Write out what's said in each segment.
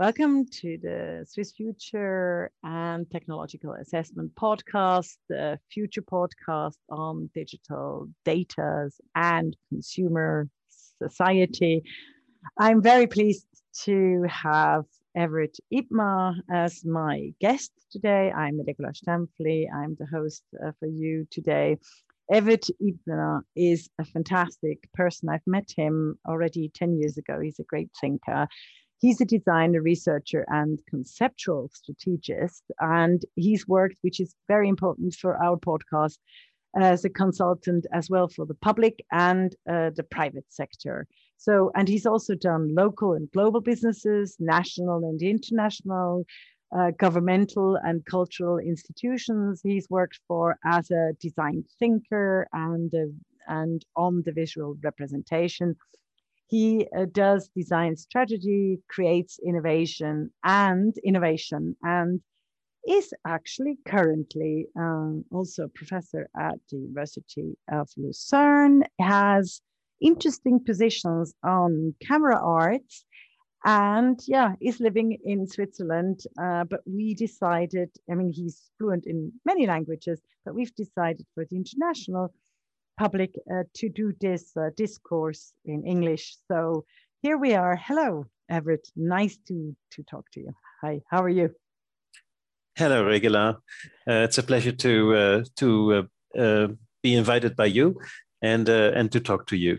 Welcome to the Swiss Future and Technological Assessment podcast, the future podcast on digital data and consumer society. I'm very pleased to have Evert Ypma as my guest today. I'm Regula Stämpfli. I'm the host uh, for you today. Evert Ypma is a fantastic person. I've met him already 10 years ago. He's a great thinker. He's a designer, researcher, and conceptual strategist. And he's worked, which is very important for our podcast, as a consultant as well for the public and uh, the private sector. So, and he's also done local and global businesses, national and international, uh, governmental and cultural institutions. He's worked for as a design thinker and, uh, and on the visual representation he uh, does design strategy, creates innovation and innovation, and is actually currently um, also a professor at the University of Lucerne, has interesting positions on camera arts, and yeah, is living in Switzerland. Uh, but we decided, I mean, he's fluent in many languages, but we've decided for the international public uh, to do this uh, discourse in English. So here we are. Hello, Evert. Nice to, to talk to you. Hi, how are you? Hello, Regula. Uh, it's a pleasure to uh, to uh, uh, be invited by you and and to talk to you.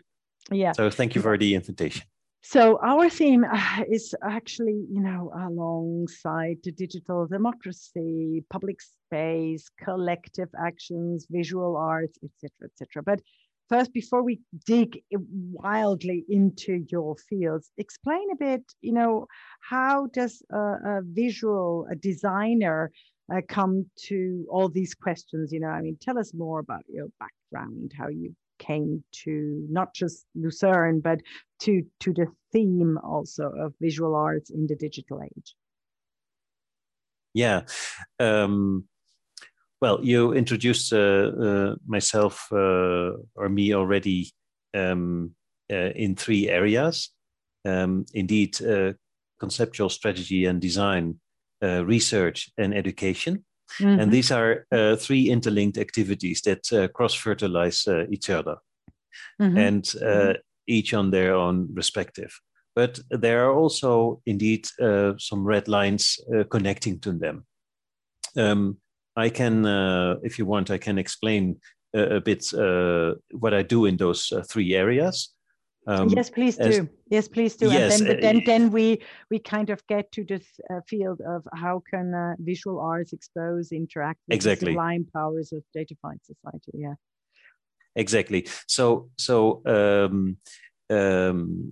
Yeah. So thank you for the invitation. So our theme uh, is actually, you know, alongside the digital democracy, public space, collective actions, visual arts, etc., etc. But first, before we dig wildly into your fields, explain a bit, you know, how does a, a visual, a designer, uh, come to all these questions? You know, I mean, tell us more about your background, how you came to not just Lucerne, but to, to the theme also of visual arts in the digital age? Yeah. Um, well, you introduced uh, uh, myself uh, or me already um, uh, in three areas. Um, indeed, uh, conceptual strategy and design, uh, research, and education. Mm-hmm. And these are uh, three interlinked activities that uh, cross fertilize uh, each other mm-hmm. and mm-hmm. each on their own respective. But there are also indeed uh, some red lines uh, connecting to them. Um, I can, if you want, I can explain a bit what I do in those three areas. Um, yes, please do. Yes, please do. Yes, and then, uh, then, then we we kind of get to this uh, field of how can uh, visual arts expose, interact with exactly. the sublime powers of datafied society. Yeah. Exactly. So so um, um,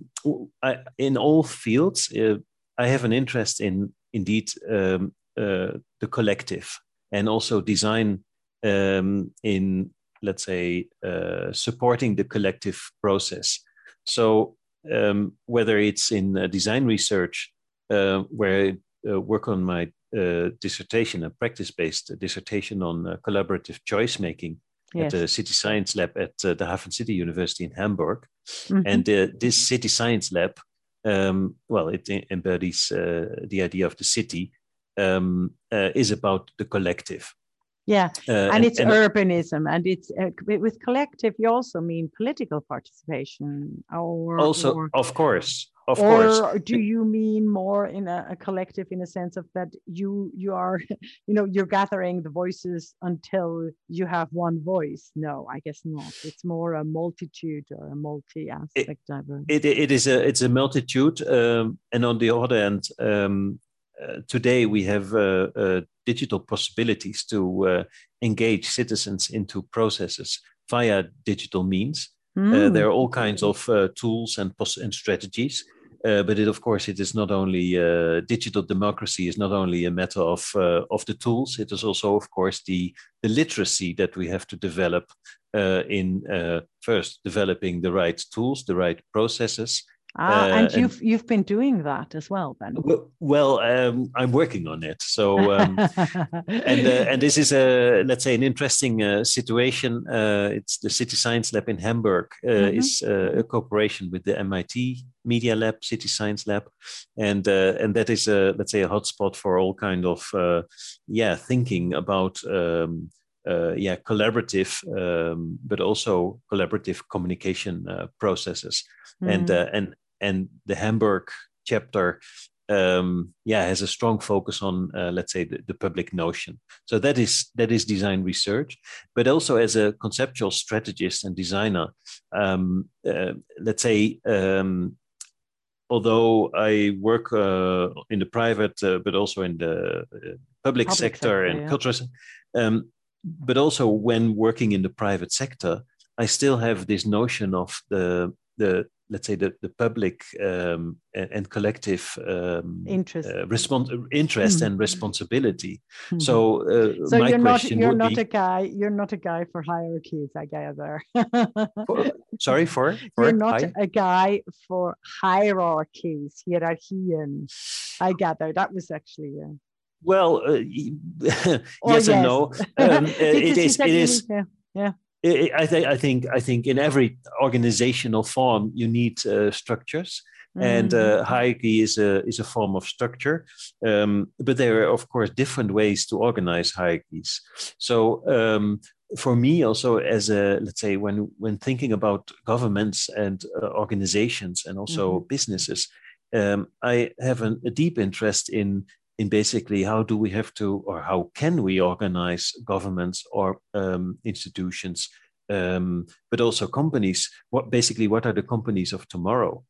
I, in all fields, uh, I have an interest in indeed um, uh, the collective and also design um, in let's say uh, supporting the collective process so um, whether it's in uh, design research, uh, where I uh, work on my uh, dissertation, a practice-based dissertation on uh, collaborative choice making yes. at the City Science Lab at the Hafen City University in Hamburg, mm-hmm. and this City Science Lab, um, well, it embodies the idea of the city, um, is about the collective yeah uh, and, and, it's and, urbanism and it's uh, with collective you also mean political participation or also or, of course of or course. do you mean more in a, a, collective in a sense of that you you are you know you're gathering the voices until you have one voice? No i guess not. It's more a multitude or a multi aspect it, it, it is a it's a multitude um, and on the other hand um, uh, today we have uh, uh, digital possibilities to uh, engage citizens into processes via digital means. Mm. Uh, there are all kinds of uh, tools and, and strategies. Uh, but it, of course, it is not only uh, digital democracy is not only a matter of uh, of the tools. It is also, of course, the the literacy that we have to develop in first developing the right tools, the right processes, Ah, uh, and you've and, you've been doing that as well, then. Well, well um, I'm working on it. So, um, and uh, and this is a let's say an interesting uh, situation. Uh, it's the City Science Lab in Hamburg uh, mm-hmm. is uh, a cooperation with the MIT Media Lab, City Science Lab, and and that is a let's say a hotspot for all kind of yeah thinking about. Um, uh, yeah, collaborative, um, but also collaborative communication uh, processes. Mm. And uh, and and the Hamburg chapter, um, yeah, has a strong focus on uh, let's say the, the, public notion. So that is that is design research, but also as a conceptual strategist and designer, um, uh, let's say. Um, although I work uh, in the private, but also in the public, public sector, sector, and yeah. cultural, um, but also when working in the private sector, I still have this notion of the the let's say the, the public um, and, and, collective um, interest, uh, respons- interest mm-hmm. and responsibility. Mm-hmm. So, uh, so you're not you're not be, a guy you're not a guy for hierarchies, I gather. for, sorry for, for you're not a guy for hierarchies, hierarchien. I gather that was actually. Uh, well, uh, yes, and no. Um, it is. It is. Yeah. yeah. I think. I think. I think in every organizational form, you need uh, structures, mm-hmm. and uh, hierarchy is a is a form of structure. Um, but there are, of course, different ways to organize hierarchies. So. Um, for me also as a let's say when when thinking about governments and uh, organizations and also mm-hmm. businesses um, I have an, a deep interest in in basically how do we have to or how can we organize governments or um, institutions um, but also companies? What basically what are the companies of tomorrow?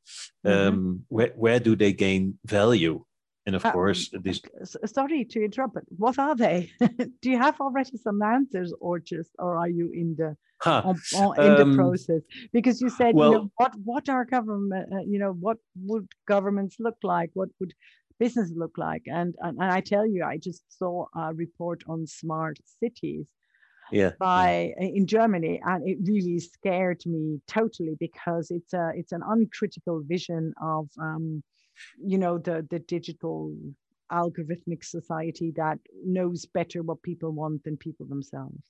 Mm-hmm. um, where, where do they gain value? And of uh, course this sorry to interrupt but what are they? Do you have already some answers or just or are you in the huh. on, on, in the um, process? Because you said well, you know what what are government uh, you know what would governments look like? What would business look like? And, and, and I tell you, I just saw a report on smart cities yeah, by yeah. in Germany, and it really scared me totally because it's a it's an uncritical vision of um, you know the the digital algorithmic society that knows better what people want than people themselves.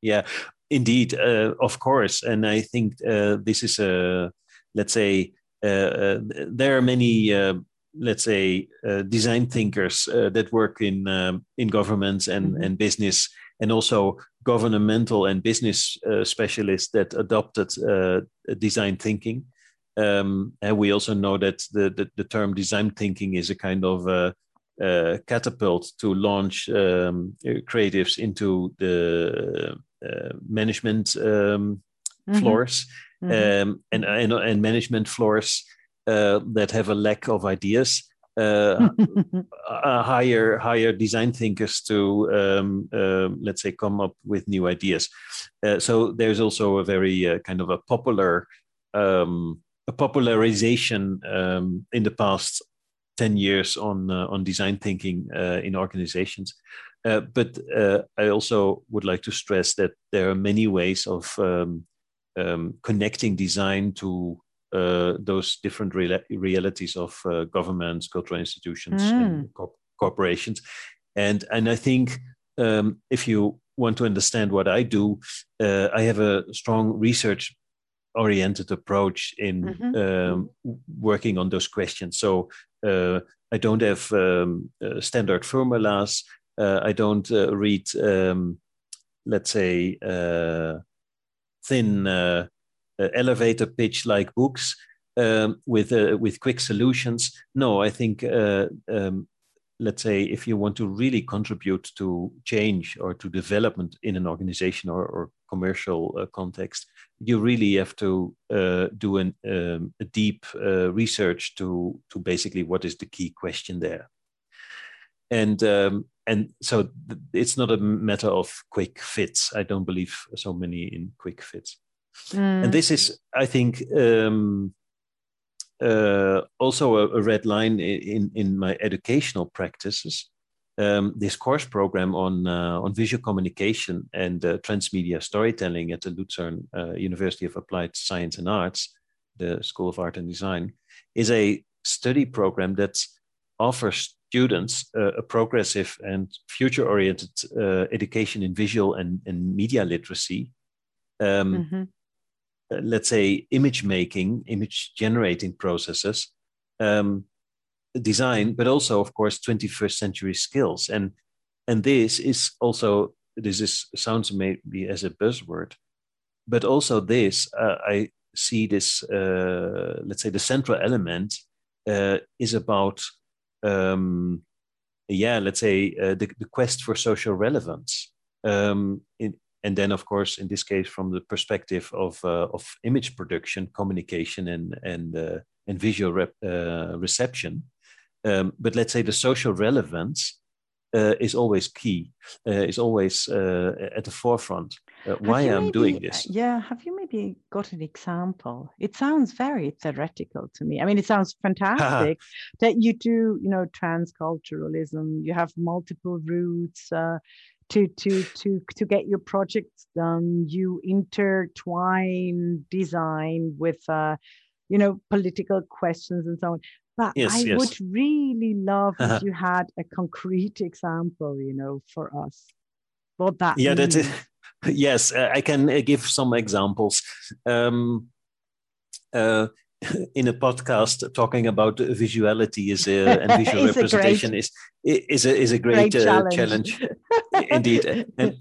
Yeah, indeed, uh, of course, and I think uh, this is a let's say uh, uh there are many uh, let's say uh, design thinkers uh, that work in um, in governments and mm-hmm. and business and also governmental and business uh, specialists that adopted uh, design thinking um, and we also know that the, the, the term design thinking is a kind of catapult to launch um, creatives into the uh, management um, mm-hmm. floors mm-hmm. Um, and, and and management floors uh, that have a lack of ideas uh, uh, hire hire design thinkers to um, uh, let's say come up with new ideas. Uh, so there's also a very uh, kind of a popular um, a popularization um, in the past ten years on on design thinking in organizations. but I also would like to stress that there are many ways of um, um, connecting design to those different realities of uh, governments, cultural institutions, mm. and co- corporations. And, and I think um, if you want to understand what I do, uh, I have a strong research oriented approach in mm-hmm. um, working on those questions. So uh, I don't have um, uh, standard formulas. Uh, I don't read, um, let's say, thin uh, elevator pitch like books um, with uh, with quick solutions. No, I think uh, um, let's say if you want to really contribute to change or to development in an organization or, or commercial uh, context, you really have to uh, do an, um, a deep uh, research to to basically what is the key question there. And um, and so it's not a matter of quick fits. I don't believe so many in quick fits. Mm. And this is, I think, um, uh, also a, a, red line in, in my educational practices. Um, this course program on uh, on visual communication and uh, transmedia storytelling at the Luzern uh, University of Applied Science and Arts the School of Art and Design, is a study program that offers students uh, a progressive and future-oriented uh, education in visual and, and media literacy. Um, mm-hmm. Uh, let's say image making, image generating processes, um, design, but also, of course, 21st century skills. And and this is also this is sounds maybe as a buzzword, but also this uh, I see this uh, let's say the central element uh, is about um, yeah let's say uh, the, the quest for social relevance um, in, and then of course in this case from the perspective of uh, of image production communication and and uh, and visual rep, reception um, but let's say the social relevance uh, is always key, uh, is always uh, at the forefront. Uh, why I'm maybe, doing this. Yeah, have you maybe got an example? It sounds very theoretical to me. I mean, it sounds fantastic that you do, you know, transculturalism. You have multiple routes. To to to to get your projects done you intertwine design with uh, you know political questions and so on but yes, I yes. would really love if you had a concrete example, you know, for us. What that yeah, means. that is, yes, uh, I can uh, give some examples. Um, uh, in a podcast talking about visuality is a, and visual representation great, is is a is a great, great uh, challenge, challenge. indeed. And,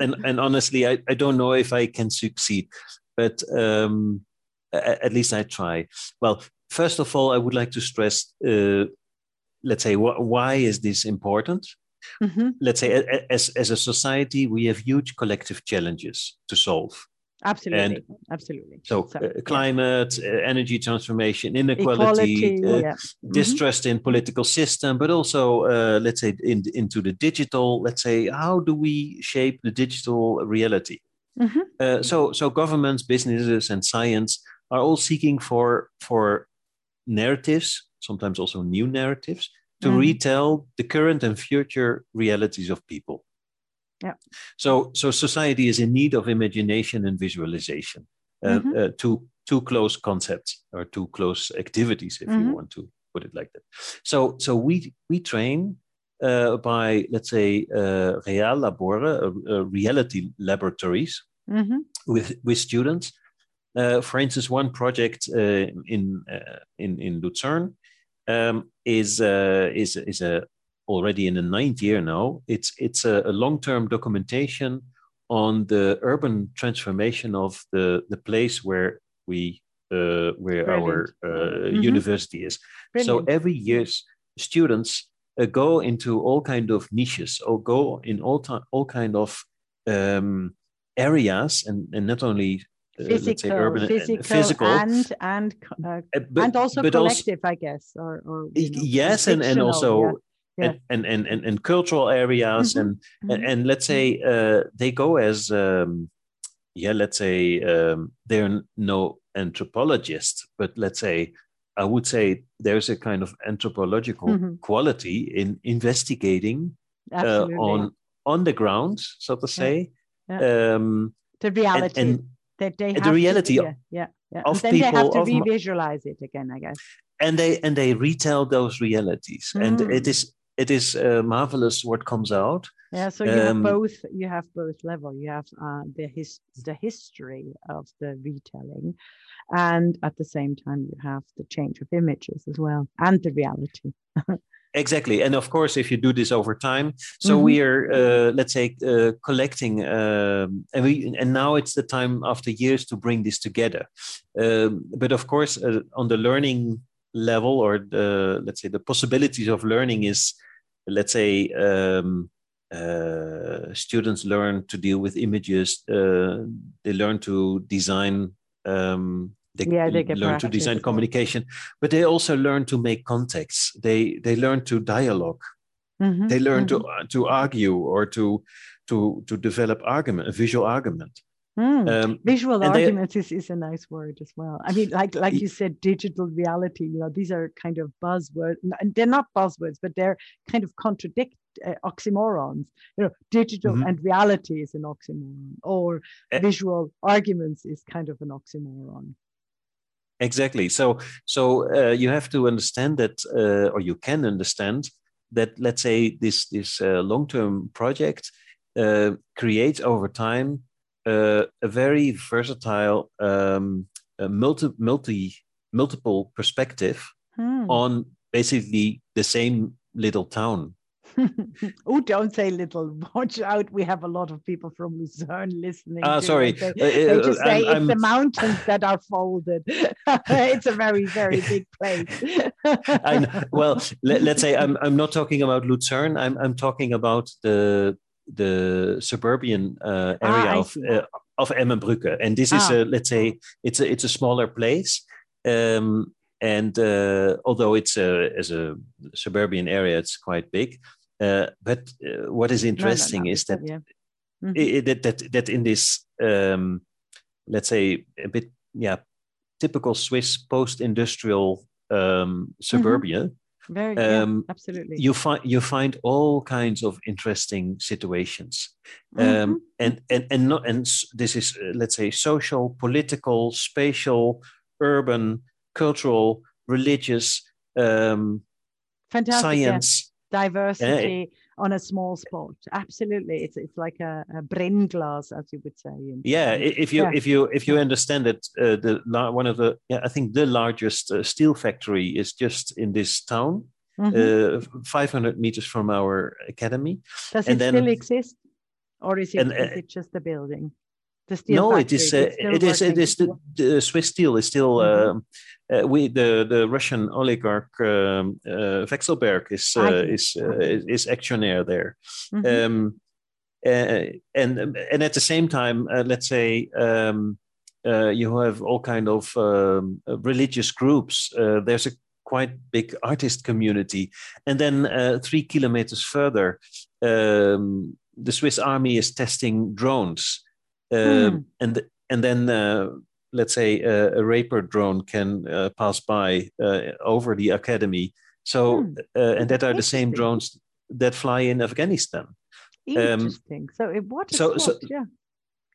and and honestly, I, I don't know if I can succeed, but um, at least I try. Well, first of all, I would like to stress, uh, let's say, wh- why is this important? Mm-hmm. Let's say, as, as a society, we have huge collective challenges to solve. Absolutely, and absolutely. So, so uh, climate, yeah. uh, energy transformation, inequality, uh, yeah. mm-hmm. distrust in political system, but also, uh, let's say, in, into the digital. Let's say, how do we shape the digital reality? Mm-hmm. Uh, so, so governments, businesses, and science are all seeking for for narratives, sometimes also new narratives, to mm. retell the current and future realities of people. Yeah. So, so society is in need of imagination and visualization. Uh, mm-hmm. uh, two two close concepts or two close activities, if mm-hmm. you want to put it like that. So, so we we train uh, by let's say uh, real labore, uh, uh, reality laboratories mm-hmm. with with students uh, for instance, one project uh, in, uh, in in Lucerne um, is is is a already in the ninth year now. It's it's a, a long term documentation on the urban transformation of the the place where we uh, where Brilliant. our uh, mm-hmm. university is. Brilliant. So every year, students uh, go into all kind of niches or go in all time all kind of um, areas, and, and not only physical, uh, urban, physical, physical, and and uh, uh, but, and also collective, know, I guess, or, or you know, yes, and and also. Yeah. And, and, and and cultural areas mm-hmm. And, mm-hmm. and and let's say uh, they go as um, yeah let's say um, they're no anthropologists but let's say I would say there's a kind of anthropological mm-hmm. quality in investigating uh, on on the ground, so to say. Yeah. Yeah. Um, the reality. And, and, that they have the reality to, yeah, yeah, yeah. Of then people, they have to revisualize it again, I guess. And they and they retell those realities, mm. and it is it is uh, marvelous what comes out. Yeah, so you um, have both. You have both level. You have uh, the his the history of the retelling, and at the same time you have the change of images as well, and the reality. exactly and of course if you do this over time so mm-hmm. we are uh, let's say uh, collecting um, and we and now it's the time after years to bring this together um, but of course uh, on the learning level or the let's say the possibilities of learning is let's say um, uh, students learn to deal with images uh, they learn to design um, they, yeah, they learn practice. to design communication, but they also learn to make contacts. They they learn to dialog mm-hmm, they learn mm-hmm. to to argue or to to to develop argument, a visual argument. Mm. Um, visual arguments they, is, is a nice word as well. I mean, like like you said, digital reality. You know, these are kind of buzzwords. They're not buzzwords, but they're kind of contradict uh, oxymorons. You know, digital mm-hmm. and reality is an oxymoron, or uh, visual arguments is kind of an oxymoron. exactly. So so uh, you have to understand that, uh, or you can understand that. Let's say this this uh, long term project uh, creates over time a very versatile, um, multi multi multiple perspective hmm. on basically the same little town oh, don't say little. Watch out. We have a lot of people from Lucerne listening. Ah, sorry. They, uh, they uh, just say I'm, it's I'm... the mountains that are folded. it's a very, very big place. Well, let, us say I'm, I'm not talking about Lucerne. I'm, I'm talking about the the suburban uh, ah, area ah, of uh, of Emmenbrücke, and this is ah. a let's say it's a it's a smaller place. Um, and uh, although it's a as a suburban area, it's quite big. Uh, but uh, what is interesting no, no, no. is that, yeah. mm-hmm. it, that that that in this um, let's say a bit yeah typical Swiss post-industrial um, suburbia. Mm-hmm. Very um, yeah, absolutely. You find you find all kinds of interesting situations, mm-hmm. um, and and and not and this is uh, let's say social, political, spatial, urban, cultural, religious, um, Fantastic, science, yeah. diversity uh, on a small spot. Absolutely, it's it's like a, a brennglas, as you would say. Yeah, if you yeah. if you if you understand it, uh, the one of the yeah, I think the largest uh, steel factory is just in this town. Mm-hmm. Uh, 500 meters from our academy. Does and it then, still exist, or is it, and, is uh, it just a building? The steel no, it is. Uh, it is. It is the, the, Swiss steel is still. Mm-hmm. Uh, uh, we the the Russian oligarch um, uh, Vekselberg is uh, is, uh, is is actionnaire there, mm-hmm. um, and and at the same time, let's say. Um, you have all kind of um, religious groups. there's a quite big artist community, and then three kilometers further, um, the Swiss army is testing drones mm. and and then uh, let's say a, a, Reaper drone can uh, pass by uh, over the academy. So mm. and that are the same drones that fly in Afghanistan. Um, Interesting. Um, so what? So, so yeah.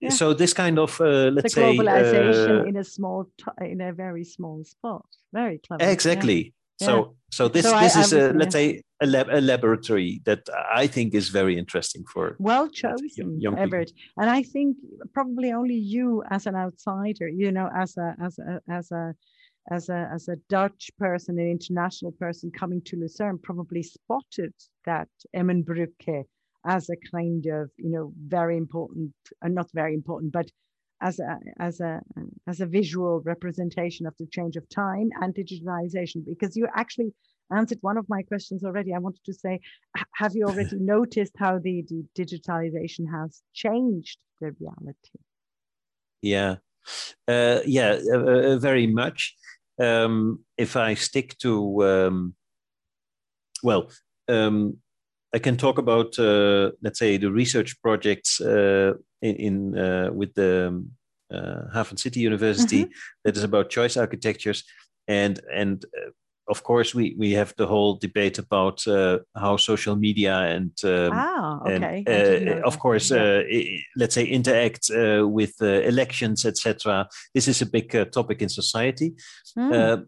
Yeah. So this kind of uh, let's the globalization uh, in a small, t- in a very small spot. Very clever. Exactly. Yeah. So so this so this I, is I a, let's say a, lab, a, laboratory that I think is very interesting for well chosen young, Evert. And I think probably only you as an outsider, you know, as a as a as a as a as a Dutch person, an international person coming to Lucerne, probably spotted that Emmenbrücke as a kind of you know very important, and uh, not very important, but as a as a as a visual representation of the change of time and digitalization because you actually answered one of my questions already. I wanted to say have you already noticed how the, the digitalization has changed the reality? Yeah. Uh, yeah uh, uh, very much. Um, if i stick to um, well um, I can talk about, uh, let's say, the research projects uh, in, in uh, with the um, uh, Hafen City University mm-hmm. that is about choice architectures, and and uh, of course we we have the whole debate about uh, how social media and um, ah, okay. and of course yeah. let's say interact with elections etc. This is a big topic in society. Mm.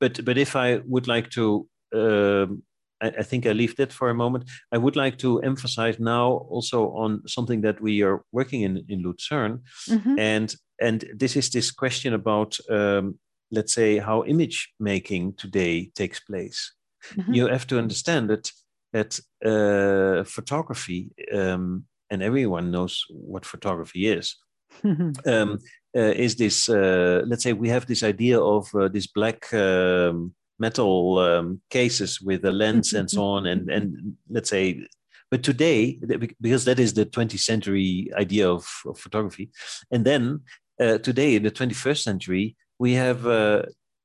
but but if I would like to um, I, I, think I leave that for a moment. I would like to emphasize now also on something that we are working in in Lucerne, mm-hmm. and and this is this question about um, let's say how image making today takes place. Mm-hmm. You have to understand that that uh, photography, um, and everyone knows what photography is. um, uh, is this uh, let's say we have this idea of uh, this black um, metal um, cases with a lens and so on. And and let's say but today because that is the 20th century idea of, of photography. And then uh, today in the 21st century we have uh,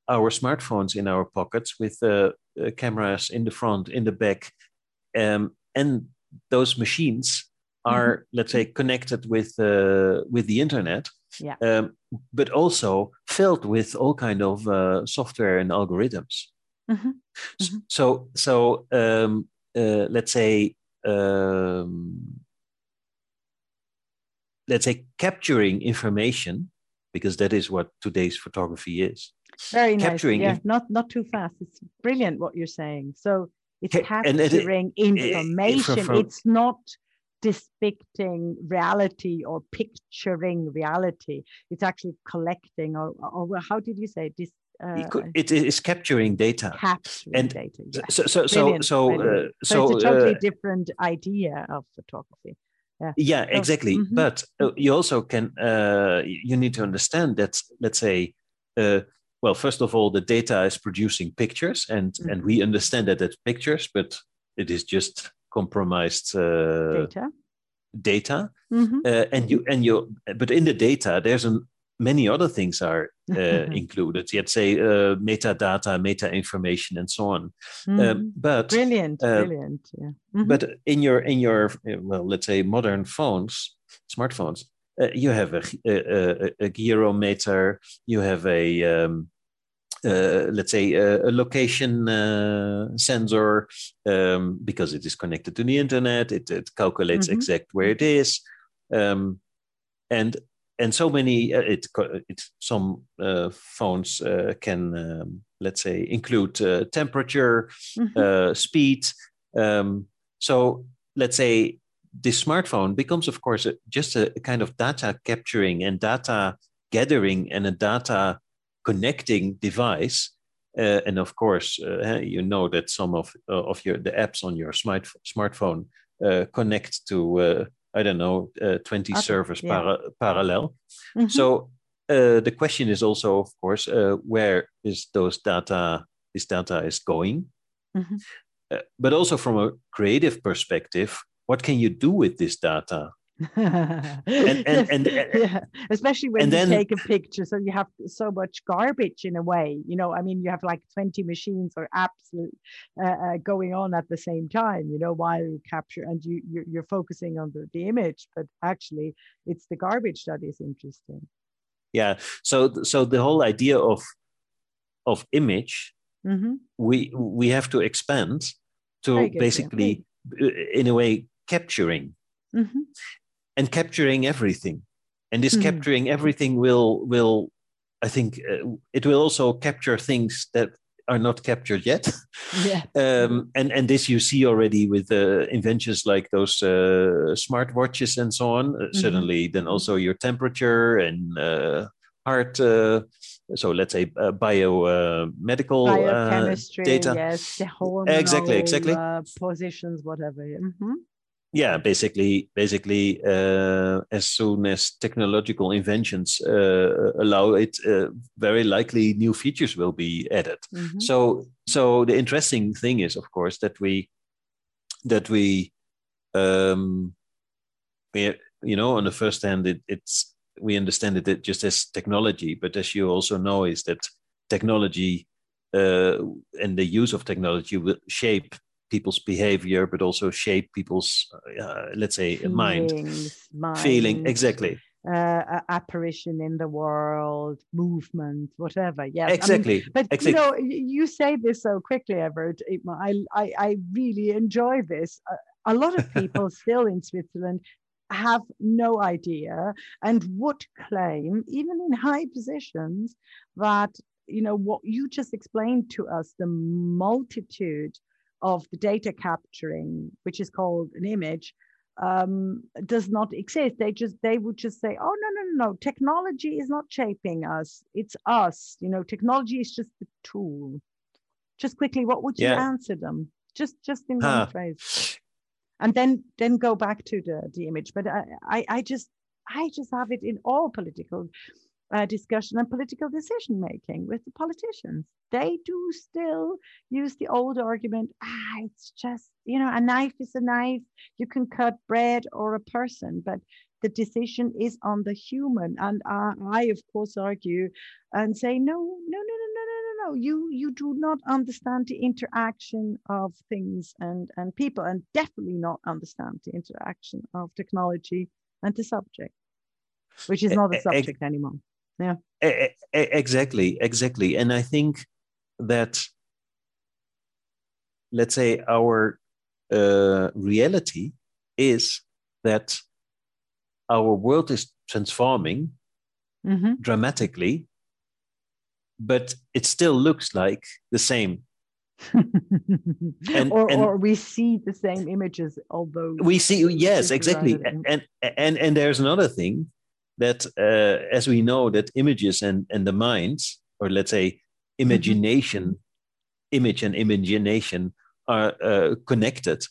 our smartphones in our pockets with uh, uh cameras in the front in the back. Um, and those machines are mm-hmm. let's say connected with uh, with the internet yeah. Um, but also filled with all kind of uh, software and algorithms. Mm-hmm. Mm-hmm. So, so um, uh, let's say, um, let's say capturing information, because that is what today's photography is. Very nice. capturing Yeah, inf- not not too fast. It's brilliant what you're saying. So it's Ca- and it- capturing information. from- it's not depicting reality or picturing reality. It's actually collecting, or or how did you say this? Uh, it, it is capturing data. capturing and data. Yeah. So so so Brilliant, so brilliant. uh, So, so it's a totally uh, different idea of photography. yeah yeah exactly mhm. but uh, you also can uh, you need to understand that let's say uh, well first of all the data is producing pictures and Mm-hmm. and we understand that it's pictures but it is just compromised uh, Data. data Mhm. uh, and you and you but in the data there's an, many other things are uh, included let's say uh, metadata meta information and so on Mhm. um, but brilliant, uh, brilliant. Yeah. Mhm. but in your in your well let's say modern phones smartphones uh, you have a, a, a, a gyrometer you have a um, let's say a, a location uh, sensor um, because it is connected to the internet it, it calculates Mhm. exact where it is um, and and so many uh, it, it some uh, phones uh, can um, let's say include uh, temperature Mhm. uh, speed. Um, so let's say this smartphone becomes, of course, a, just a kind of data capturing and data gathering and a data connecting device. Uh, and of course, uh, you know that some of uh, of your the apps on your smart, smartphone uh, connect to uh, I don't know uh, twenty Other- servers yeah. para- parallel. Mhm. So uh, the question is also, of course, uh, where is those data? This data is going, Mhm. Uh, but also from a creative perspective, what can you do with this data? And, and- and- yeah, especially when and you then- take a picture, so you have so much garbage in a way. You know, I mean, you have like twenty machines or apps uh, uh, going on at the same time. You know, while you capture and you you're, you're focusing on the, the image, but actually, it's the garbage that is interesting. Yeah. So so the whole idea of of image hmm we we have to expand to Very good, yeah. basically, uh, in a way, capturing hmm and capturing everything. And this Mhm. capturing everything will will I think uh, it will also capture things that are not captured yet. Yeah. um, and and this you see already with uh, inventions like those uh, smart watches and so on. Uh, Certainly, then also your temperature and uh, heart. Uh, so let's say uh, bio uh, medical uh, data. yes, the hormonal Exactly, exactly. uh, positions, whatever. Yeah. Yeah basically basically uh, as soon as technological inventions uh, allow it uh, very likely new features will be added. Hmm so so the interesting thing is of course that we that we um we, you know on the first hand it, it's we understand it just as technology but as you also know is that technology uh, and the use of technology will shape people's behavior but also shape people's uh, let's say mind Feelings, feeling exactly uh, apparition in the world, movement, whatever. Yes, I mean, exactly but exactly you know, you say this so quickly, Evert. I, I, I really enjoy this. Uh, a lot of people still in Switzerland have no idea and would claim, even in high positions, that you know what you just explained to us, the multitude of the data capturing, which is called an image, um, does not exist. They just they would just say, "Oh no, no, no, no! Technology is not shaping us. It's us. You know, technology is just the tool." Just quickly, what would you Yeah. answer them? Just just in Huh. one phrase, and then then go back to the the image. But I I, I just I just have it in all political uh, discussion and political decision making with the politicians. They do still use the old argument ah, it's just, you know, a knife is a knife. You can cut bread or a person, but the decision is on the human. And uh, I, of course, argue and say, no, no, no, no, no, no, no, you you do not understand the interaction of things and and people and definitely not understand the interaction of technology and the subject which is not a subject anymore E- e- exactly exactly and i think that let's say our uh, reality is that our world is transforming Mhm. dramatically but it still looks like the same. and, or, and or we see the same images, although we see yes, exactly. And, and and and there's another thing that, uh, as we know, that images and and the minds, or let's say imagination, mm-hmm. image and imagination are uh, connected.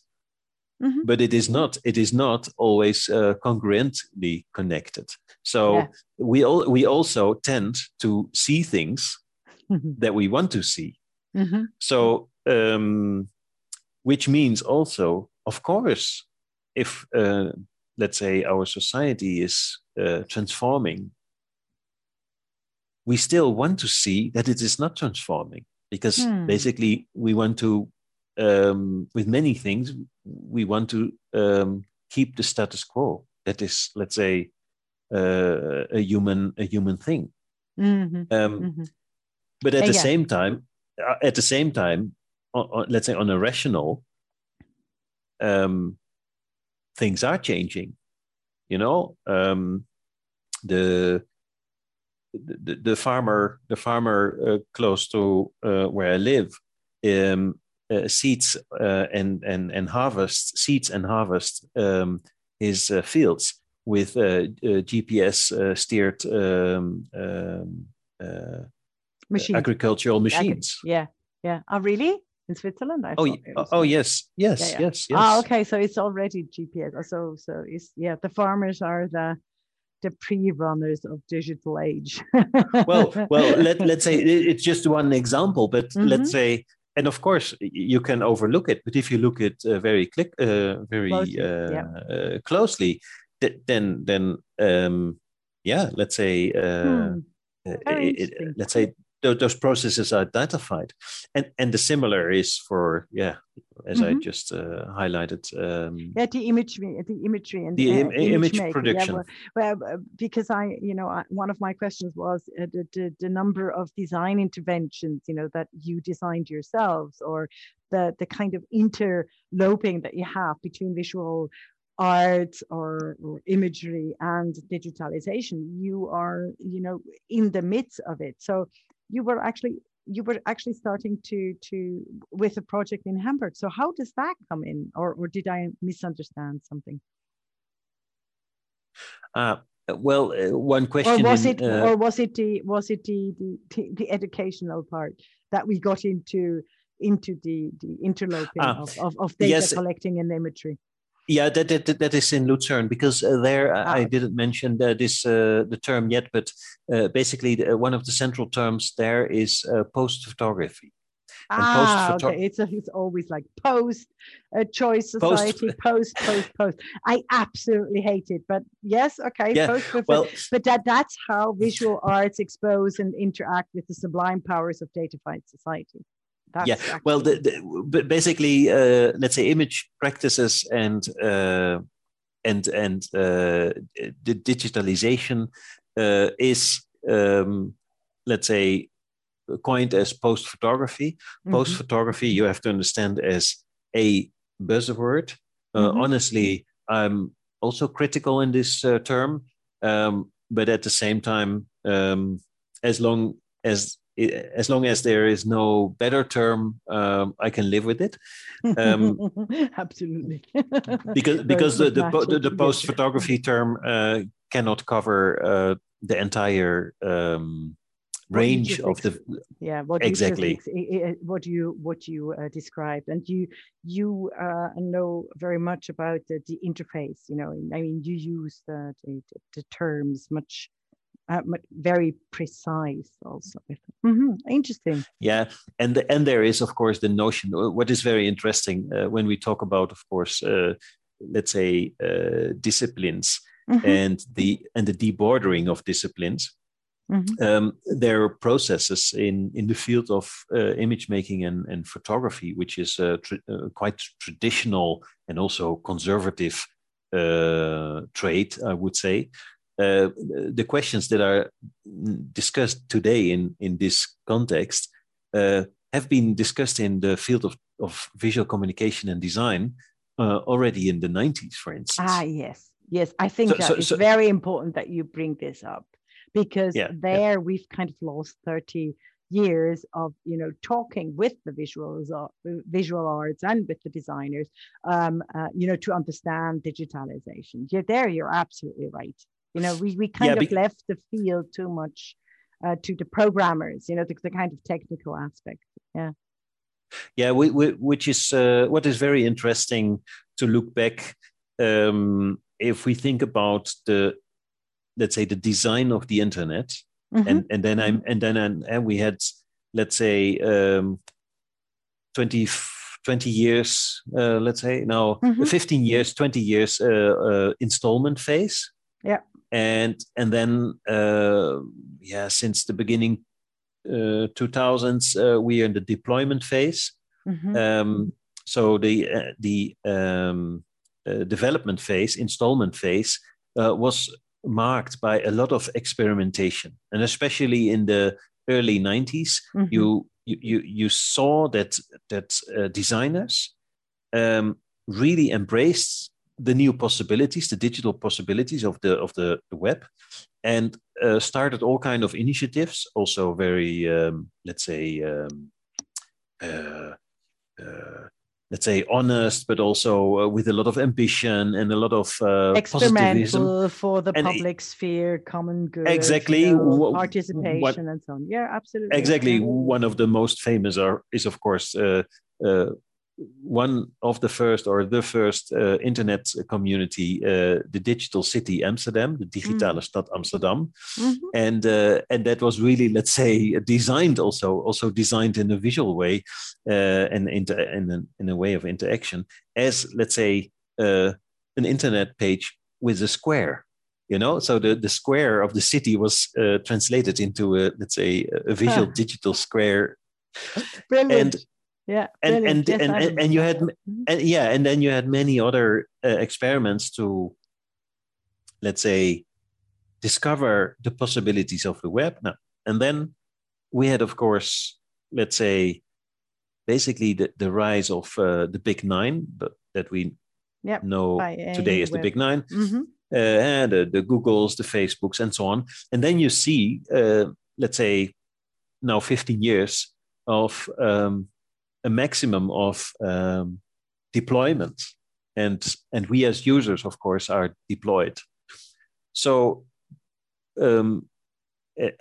Mm-hmm. But it is not. It is not always uh, congruently connected. So yeah. we all we also tend to see things that we want to see. Mm-hmm. So, um, which means also, of course, if uh, let's say our society is uh, transforming, we still want to see that it is not transforming because hmm. basically we want to, um, with many things, we want to um, keep the status quo. That is, let's say, uh, a human a human thing. Mm-hmm. Um, mm-hmm. But at the yeah. same time, uh, at the same time, on, on, let's say on a rational, um, things are changing. You know, um, the, the the farmer the farmer uh, close to uh, where I live um, uh, seeds uh, and and and harvest seeds and harvest um, his uh, fields with uh, GPS steered um, um, machines. agricultural machines. Yeah, yeah. Oh, really? In Switzerland? I oh, was, oh, yes, yes, yeah, yeah. yes, yes. Ah, okay. So it's already GPS. So, so it's yeah. The farmers are the the pre-runners of digital age. well, well, let let's say it's just one example, but mm-hmm. let's say and of course you can overlook it but if you look at uh, very click uh, very closely, uh, yeah. Uh, closely th- then then um, yeah let's say uh, hmm. Uh, it, it, let's say those processes are identified. And and the similar is for yeah as mm-hmm. i just uh, highlighted um, yeah the imagery the imagery and the uh, image, image prediction yeah, well, well, because i you know I, one of my questions was uh, the, the, the number of design interventions you know that you designed yourselves or the the kind of interloping that you have between visual art or, or, imagery and digitalization you are you know in the midst of it. So you were actually you were actually starting to to with a project in Hamburg. So how does that come in, or or did I misunderstand something? Uh, well, uh, one question. Or was in, it, uh, or was it the was it the, the the educational part that we got into into the the interloping ah, of, of, of data yes. collecting and imagery? Yeah, that, that that is in Lucerne because uh, there uh, I didn't mention this uh, the term yet, but uh, basically the, one of the central terms there is uh, post photography. Ah, okay. It's a, it's always like post a choice society, post, post, post, post. I absolutely hate it, but yes, okay. Yeah, post, well, but that that's how visual arts expose and interact with the sublime powers of datafied society. That's yeah, actually... well, the, the, basically, uh, let's say image practices and uh, and and uh, the digitalization uh, is, um, let's say, coined as post photography. Mm-hmm. Post photography, you have to understand as a buzzword. Uh, mm-hmm. Honestly, I'm also critical in this uh, term, um, but at the same time, um, as long as as long as there is no better term, um, I can live with it. Um, Absolutely. because because the, the, the, the post photography term uh, cannot cover uh, the entire um, range of the yeah what exactly you what you what you uh, described and you you uh, know very much about the, the interface you know i mean you use the, the, the terms much uh, very precise also mm-hmm. interesting yeah and the, and there is of course the notion uh, what is very interesting uh, when we talk about of course uh, let's say uh, disciplines mm-hmm. and the and the debordering of disciplines mm-hmm. um, there are processes in in the field of uh, image making and, and photography which is tr- quite traditional and also conservative trade i would say uh, the questions that are discussed today in, in this context uh, have been discussed in the field of, of visual communication and design uh, already in the 90s, for instance. Ah, yes. Yes, I think so, so, it's so, very important that you bring this up because yeah, there yeah. we've kind of lost 30 years of you know talking with the visuals visual arts and with the designers um, uh, you know to understand digitalization yeah there you're absolutely right you know we, we kind yeah, of left the field too much uh, to the programmers you know the, the kind of technical aspect yeah yeah we, we, which is uh, what is very interesting to look back um, if we think about the let's say the design of the internet mm-hmm. and and then i'm and then I'm, and we had let's say um, 20 20 years uh, let's say now mm-hmm. 15 years 20 years uh, uh, installment phase yeah and and then uh, yeah since the beginning 2000s uh, uh, we are in the deployment phase mm-hmm. um, so the the um, development phase installment phase was marked by a lot of experimentation, and especially in the early 90s, mm-hmm. you, you you saw that that uh, designers um, really embraced the new possibilities, the digital possibilities of the of the, web, and uh, started all kind of initiatives. Also, very um, let's say um, uh, uh let's say honest but also uh, with a lot of ambition and a lot of uh, experimental for the public it, sphere common good exactly. you know, participation what, and so on. Yeah absolutely. Exactly. One of the most famous are is of course uh, uh one of the first or the first uh, internet community, uh, the digital city Amsterdam, the digitale mm. stad Amsterdam, mm-hmm. and uh, and that was really, let's say, designed also also designed in a visual way, uh, and in, in a, in a way of interaction as let's say uh, an internet page with a square. You know, so the, the square of the city was uh, translated into a let's say a visual digital square. Brilliant. And yeah and and yes, and, and, and, you had mm-hmm. and yeah and then you had many other uh, experiments to let's say discover the possibilities of the web now and then we had of course let's say basically the, the rise of uh, the big nine but that we yep. know today as the big 9 mm-hmm. uh, and the, the googles the facebooks and so on and then you see uh, let's say now 15 years of um, a maximum of um, deployment. And and we as users of course are deployed. So um,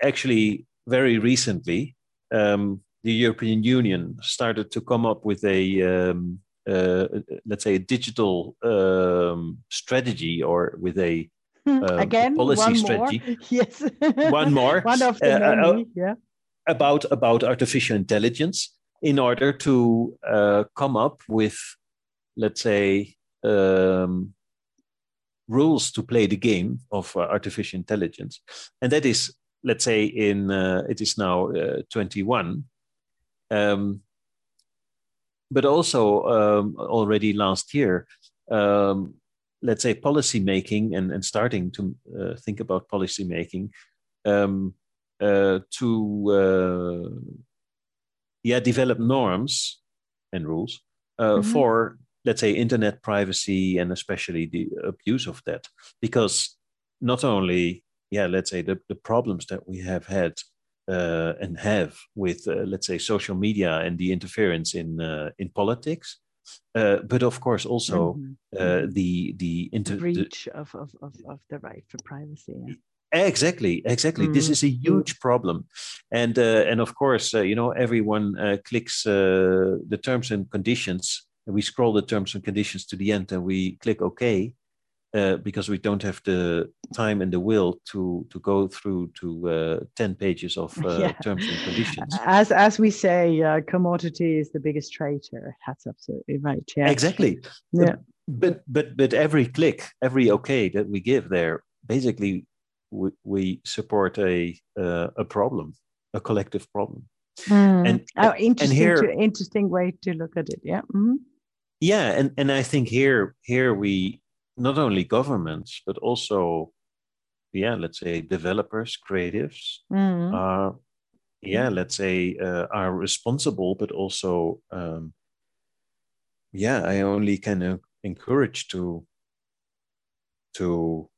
actually very recently um, the european union started to come up with a um, uh, let's say a digital um, strategy or with a hmm, um, again policy strategy. More. yes. One more. One of the uh, uh many, yeah. about about artificial intelligence in order to uh, come up with, let's say, um, rules to play the game of uh, artificial intelligence. And that is, let's say, in uh, it is now uh, 21. Um, but also um, already last year, um, let's say policy making and, and starting to uh, think about policy making um, uh, to yeah develop norms and rules uh, mm-hmm. for let's say internet privacy and especially the abuse of that because not only yeah let's say the, the problems that we have had uh, and have with uh, let's say social media and the interference in uh, in politics uh, but of course also mm-hmm. Uh, the the inter- breach the, of, of, of, of the right for privacy yeah. Exactly, exactly. Mm. This is a huge problem, and uh, and of course, uh, you know, everyone uh, clicks uh, the terms and conditions, and we scroll the terms and conditions to the end, and we click OK, uh, because we don't have the time and the will to to go through to uh, ten pages of yeah. terms and conditions. As as we say, commodity is the biggest traitor. That's absolutely right. Yeah, exactly. Yeah. But but but every click, every OK that we give there, basically we, we support a uh, a problem, a collective problem. Mm. And oh, interesting, and here, to, interesting way to look at it. Yeah. Mm-hmm. Yeah, and and I think here here we not only governments but also yeah let's say developers creatives mm. are yeah let's say uh, are responsible but also um, yeah i only kind of encourage to to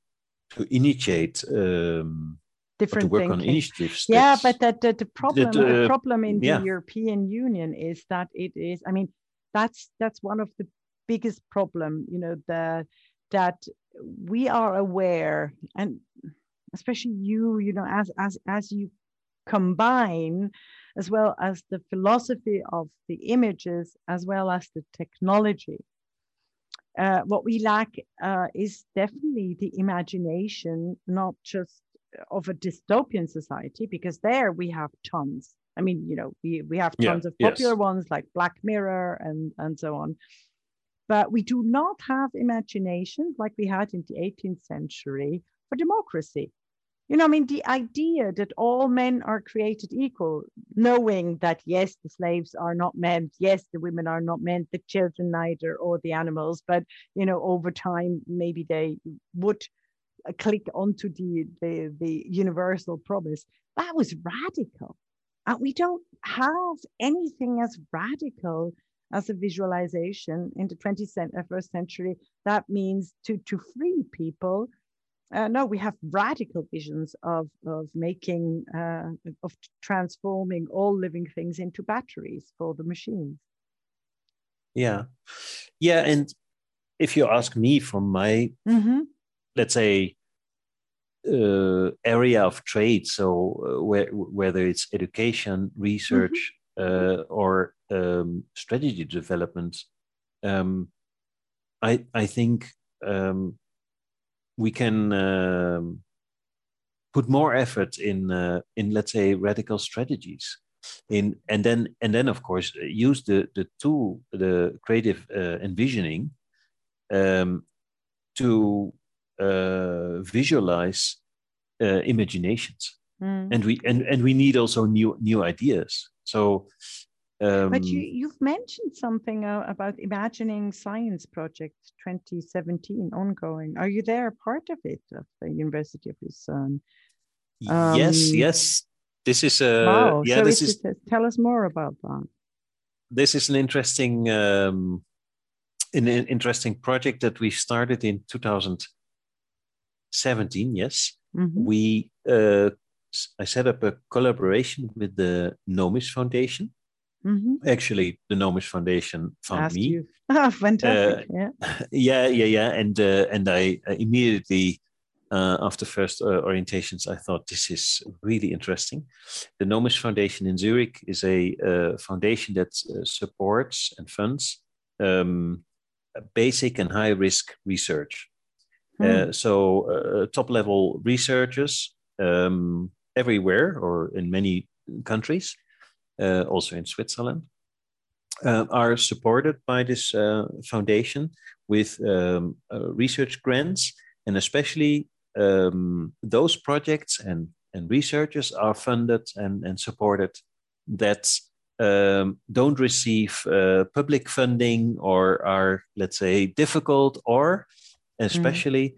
to initiate um, different to work thinking. on initiatives. Yeah, but that the, the problem that, the uh, problem in yeah. the European Union is that it is. I mean, that's that's one of the biggest problem. You know the that we are aware, and especially you. You know, as as as you combine as well as the philosophy of the images as well as the technology. Uh, what we lack uh, is definitely the imagination, not just of a dystopian society, because there we have tons. I mean, you know, we, we have Yeah, tons of yes. popular ones like Black Mirror and, and so on. But we do not have imagination like we had in the 18th century for democracy. You know, I mean, the idea that all men are created equal, knowing that yes, the slaves are not men, yes, the women are not men, the children neither, or the animals, but you know, over time maybe they would uh, click onto the the, the universal promise. That was radical, and we don't have anything as radical as a visualization in the 21st century. That means to to free people uh, no, we have radical visions of of making uh, of transforming all living things into batteries for the machines. yeah, yeah, and if you ask me from my Mm-hmm. let's say uh, area of trade so uh, where, whether it's education research uh, or um, strategy development um, i i think um, we can um, put more effort in uh, in let's say radical strategies. In and then and then of course use the the tool the creative uh, envisioning um, to uh, visualize uh, imaginations. Mm. and we and, and we need also new new ideas. So um, But you you've mentioned something uh, about imagining science project 2017 ongoing. Are you there part of it of the University of Lucerne? yes um, yes this is a wow. yeah so this is it's- tell us more about that. this is an interesting um, an, an interesting project that we started in 2017 yes Mhm. we uh, I set up a collaboration with the Nomis Foundation. Mhm. Actually, the Nomis Foundation found Asked me. Ah, fantastic. yeah. yeah, yeah, yeah, and uh, and I, I immediately uh, after first uh, orientations, I thought this is really interesting. The Nomis Foundation in Zurich is a uh, foundation that uh, supports and funds um, basic and high risk research. Uh, so uh, top level researchers um, everywhere or in many countries, uh, also in Switzerland, uh, are supported by this uh, foundation with um, research grants, and especially um, those projects and, and researchers are funded and, and supported that um, don't receive uh, public funding or are, let's say, difficult or especially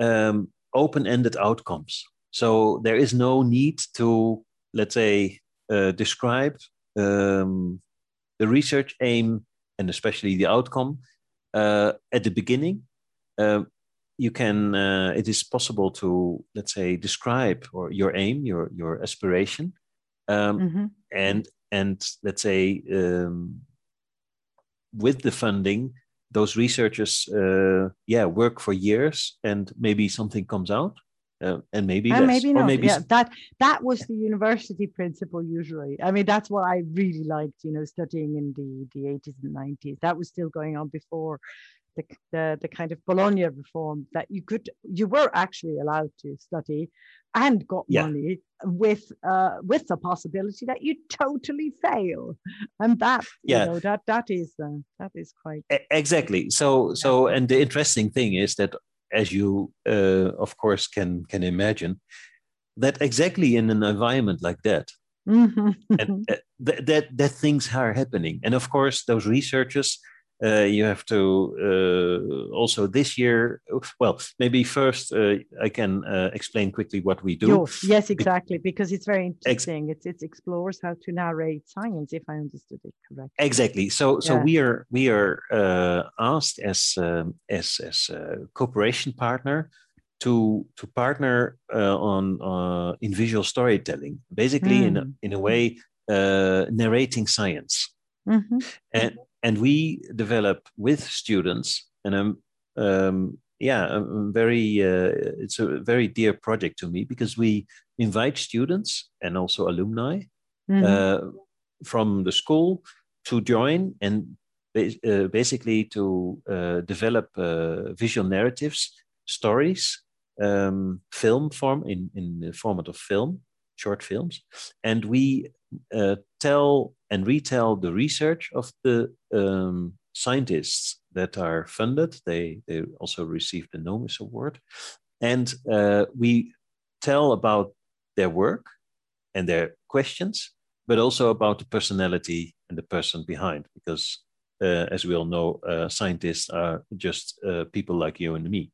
um, open-ended outcomes. So there is no need to, let's say, uh, describe um, the research aim and especially the outcome uh, at the beginning. Uh, you can. Uh, it is possible to, let's say, describe or your aim, your your aspiration, um, Mhm. and and let's say um, with the funding those researchers uh, yeah work for years and maybe something comes out uh, and maybe and maybe or not. maybe yeah, that that was the university principle usually. I mean, that's what I really liked. You know, studying in the the eighties and nineties. That was still going on before the, the the kind of Bologna reform that you could you were actually allowed to study and got Yeah. money with uh with the possibility that you totally fail and that Yeah. you know that that is uh, that is quite exactly so so and the interesting thing is that as you uh, of course can can imagine that exactly in an environment like that and uh, th- that that things are happening. And of course those researchers uh, you have to uh, also this year well maybe first uh, i can uh, explain quickly what we do Yo, yes, exactly, because it's very interesting. It's it explores how to narrate science, if I understood it correctly. exactly so so Yeah. we are we are uh, asked as um, as as a cooperation partner to to partner uh, on uh, in visual storytelling, basically mm. in a, in a way uh, narrating science, mm-hmm. and and we develop with students, and I'm um, yeah, I'm very uh, it's a very dear project to me because we invite students and also alumni mm-hmm. Uh, from the school to join and uh, basically to develop visual narratives, stories um, film form in, in the format of film, short films, and we uh, tell and retell the research of the um, scientists that are funded. They they also received the Nomis Award, and uh, we tell about their work and their questions, but also about the personality and the person behind, because uh, as we all know, uh, scientists are just uh, people like you and me.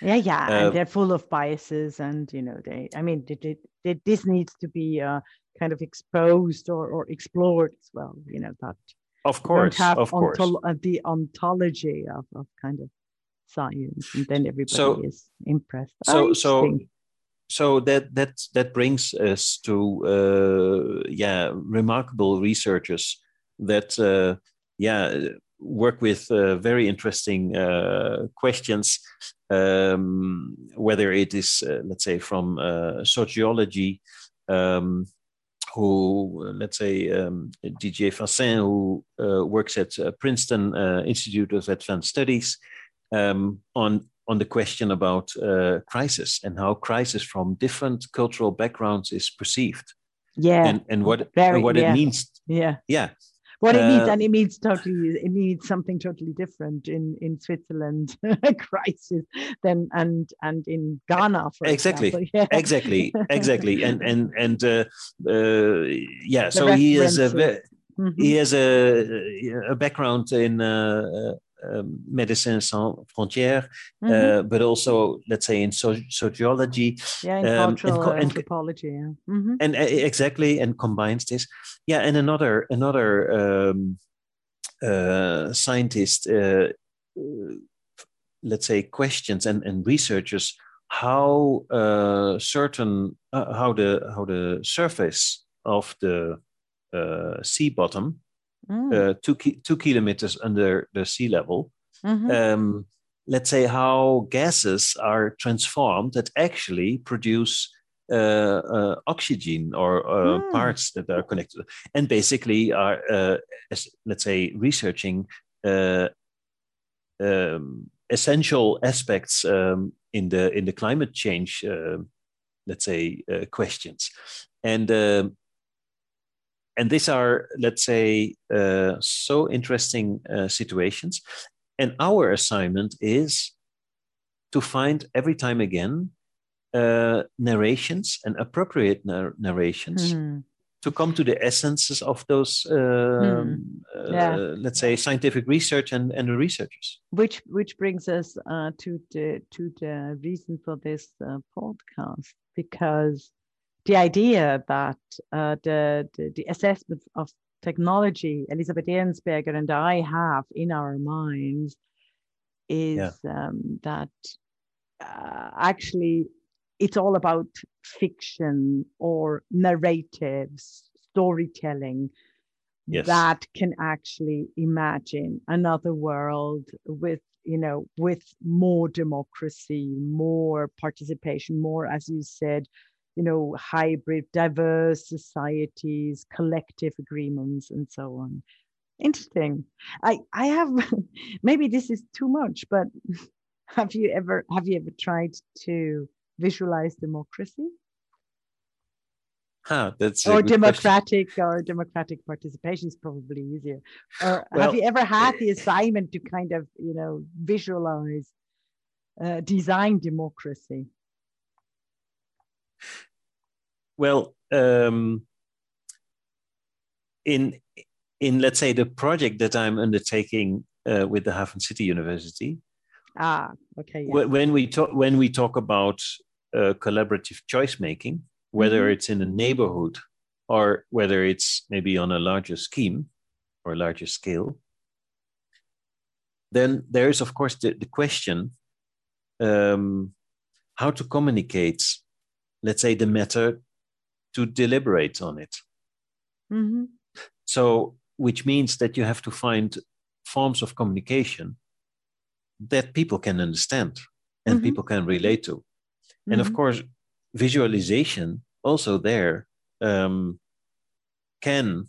Yeah, yeah, uh, and they're full of biases, and you know, they. I mean, they, they, this needs to be uh, kind of exposed or, or explored as well. You know that. Of course, of course. Uh, the ontology of, of kind of science, and then everybody so, is impressed. So, so, so that that that brings us to uh, yeah, remarkable researchers that uh, yeah work with uh, very interesting uh, questions, um, whether it is, uh, let's say, from uh, sociology, um, who, let's say, um, Didier Fassin, who uh, works at uh, Princeton Institute of Advanced Studies, um, on on the question about crisis and how crisis from different cultural backgrounds is perceived. Yeah, and and what very, what yeah. it means. Yeah, yeah what it means uh, and it means totally it means something totally different in in switzerland crisis than and and in ghana exactly yeah. exactly exactly and and and uh, uh, yeah the so he is a mm-hmm. he has a, a background in uh, um, Médecins Sans Frontières, mm-hmm. uh, but also let's say in so- sociology, yeah, in um, cultural and, anthropology, yeah. mm-hmm. and uh, exactly, and combines this, yeah, and another another um, uh, scientist, uh, let's say, questions and, and researchers how uh, certain uh, how the how the surface of the sea bottom mm. uh, two, ki- two kilometers under the sea level. Mm-hmm. Um, let's say how gases are transformed that actually produce uh, uh, oxygen or uh, mm. parts that are connected, and basically are, uh, as, let's say, researching uh, um, essential aspects um, in the in the climate change, uh, let's say, questions, and um, and these are, let's say, uh, so interesting uh, situations. And our assignment is to find every time again uh, narrations and appropriate nar- narrations mm. to come to the essences of those, mm. yeah. let's say, scientific research and, and the researchers. Which which brings us uh, to the to the reason for this uh, podcast because the idea that uh, the, the, the assessment of technology Elisabeth Ehrensberger and I have in our minds is yeah. um, that uh, actually it's all about fiction or narratives, storytelling yes. that can actually imagine another world with you know with more democracy more participation more as you said you know, hybrid, diverse societies, collective agreements, and so on. Interesting. I I have maybe this is too much, but have you ever have you ever tried to visualize democracy? Huh, that's or democratic question. or democratic participation is probably easier. Or well, have you ever had the assignment to kind of you know visualize uh, design democracy? Well, um, in in let's say the project that I'm undertaking uh, with the HafenCity University. Ah, okay. Yeah. When we talk when we talk about uh, collaborative choice making, whether mm-hmm. it's in a neighborhood or whether it's maybe on a larger scheme or larger scale, then there is of course the, the question um, how to communicate, let's say, the matter to deliberate on it. Mm-hmm. So, which means that you have to find forms of communication that people can understand and Mhm. people can relate to. And of Mhm. course, visualization also there um, can,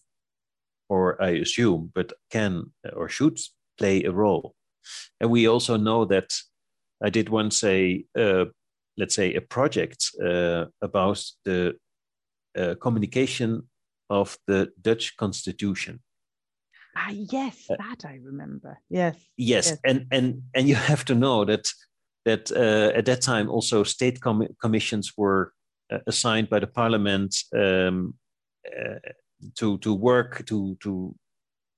or I assume, but can or should play a role. And we also know that I did once a, uh, let's say, a project uh, about the uh, communication of the Dutch constitution. Ah, yes, Uh, that I remember. Yes. Yes, Yes. and and and you have to know that that uh, at that time also state com- commissions were uh, assigned by the parliament um, uh, to to work to to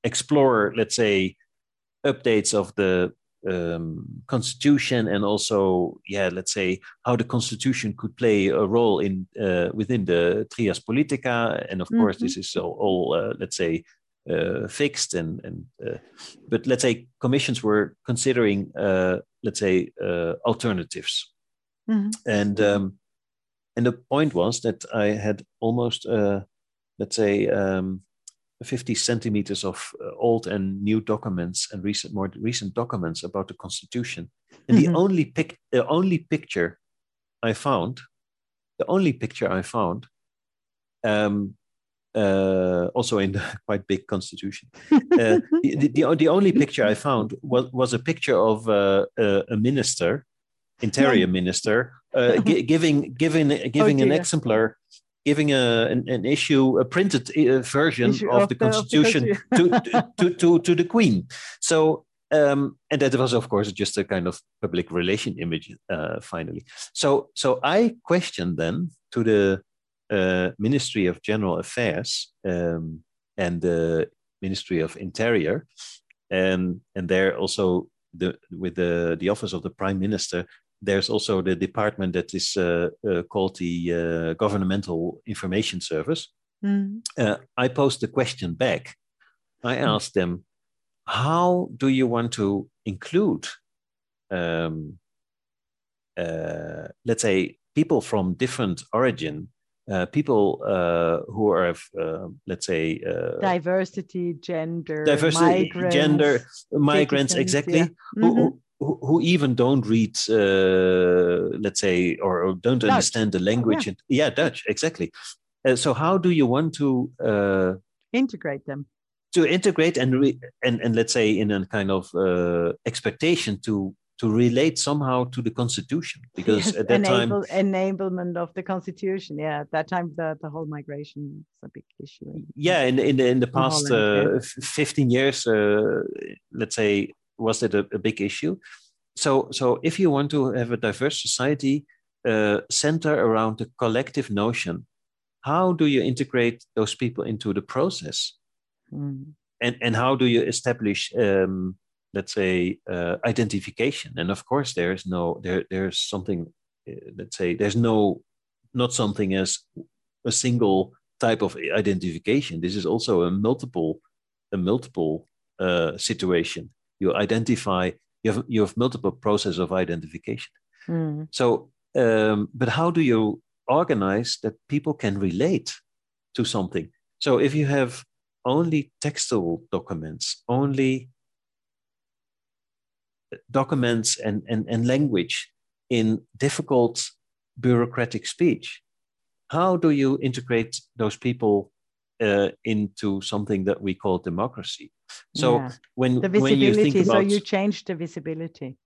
explore, let's say, updates of the um, constitution and also, yeah, let's say how the constitution could play a role in uh, within the trias politica, and of course Mhm. this is all, all uh, let's say. Uh, fixed and and uh, but let's say commissions were considering uh, let's say uh, alternatives Mhm. and um, and the point was that I had almost uh, let's say um, 50 centimeters of uh, old and new documents and recent more recent documents about the constitution. And Mhm. the only pic the only picture I found the only picture I found um, uh, also in the quite big constitution uh, the, the, the, the only picture I found was, was a picture of uh, uh, a minister, interior minister, uh, gi- giving giving giving an exemplar, giving a an, an issue, a printed uh, version Issue of, of the the- of the constitution to, to, to to the queen. So. Um, and that was, of course, just a kind of public relation image. Uh, finally, so so I questioned then to the uh, Ministry of General Affairs um, and the Ministry of Interior, and and there also the with the the office of the Prime Minister. There's also the department that is uh, uh, called the uh, Governmental Information Service. Mhm. Uh, I posed the question back. I asked them, "How do you want to include, um, uh, let's say, people from different origin, uh, people uh, who are, uh, let's say, uh, Diversity, gender, diversity, migrants, gender, migrants, exactly, yeah. who, Mhm. Who, who even don't read, uh, let's say, or, or don't Dutch. understand the language. yeah. and- yeah, Dutch, exactly. Uh, so how do you want to uh, integrate them. to integrate and re- and and let's say in a kind of uh, expectation to to relate somehow to the constitution because Yes, at that time enablement of the constitution. Yeah, at that time the, the whole migration is a big issue. yeah in in the, in the past uh, 15 years uh, let's say was it a, a big issue? So so if you want to have a diverse society uh, center around the collective notion how do you integrate those people into the process? Mm. and and how do you establish um, let's say uh, identification? And of course there's no there there's something uh, let's say there's no not something as a single type of identification. This is also a multiple a multiple uh, situation you identify you have you have multiple process of identification Mm. so um, but how do you organize that people can relate to something so if you have only textual documents, only documents and, and, and language in difficult bureaucratic speech, how do you integrate those people uh, into something that we call democracy? So Yeah. when, The when you think visibility. about So you changed the visibility.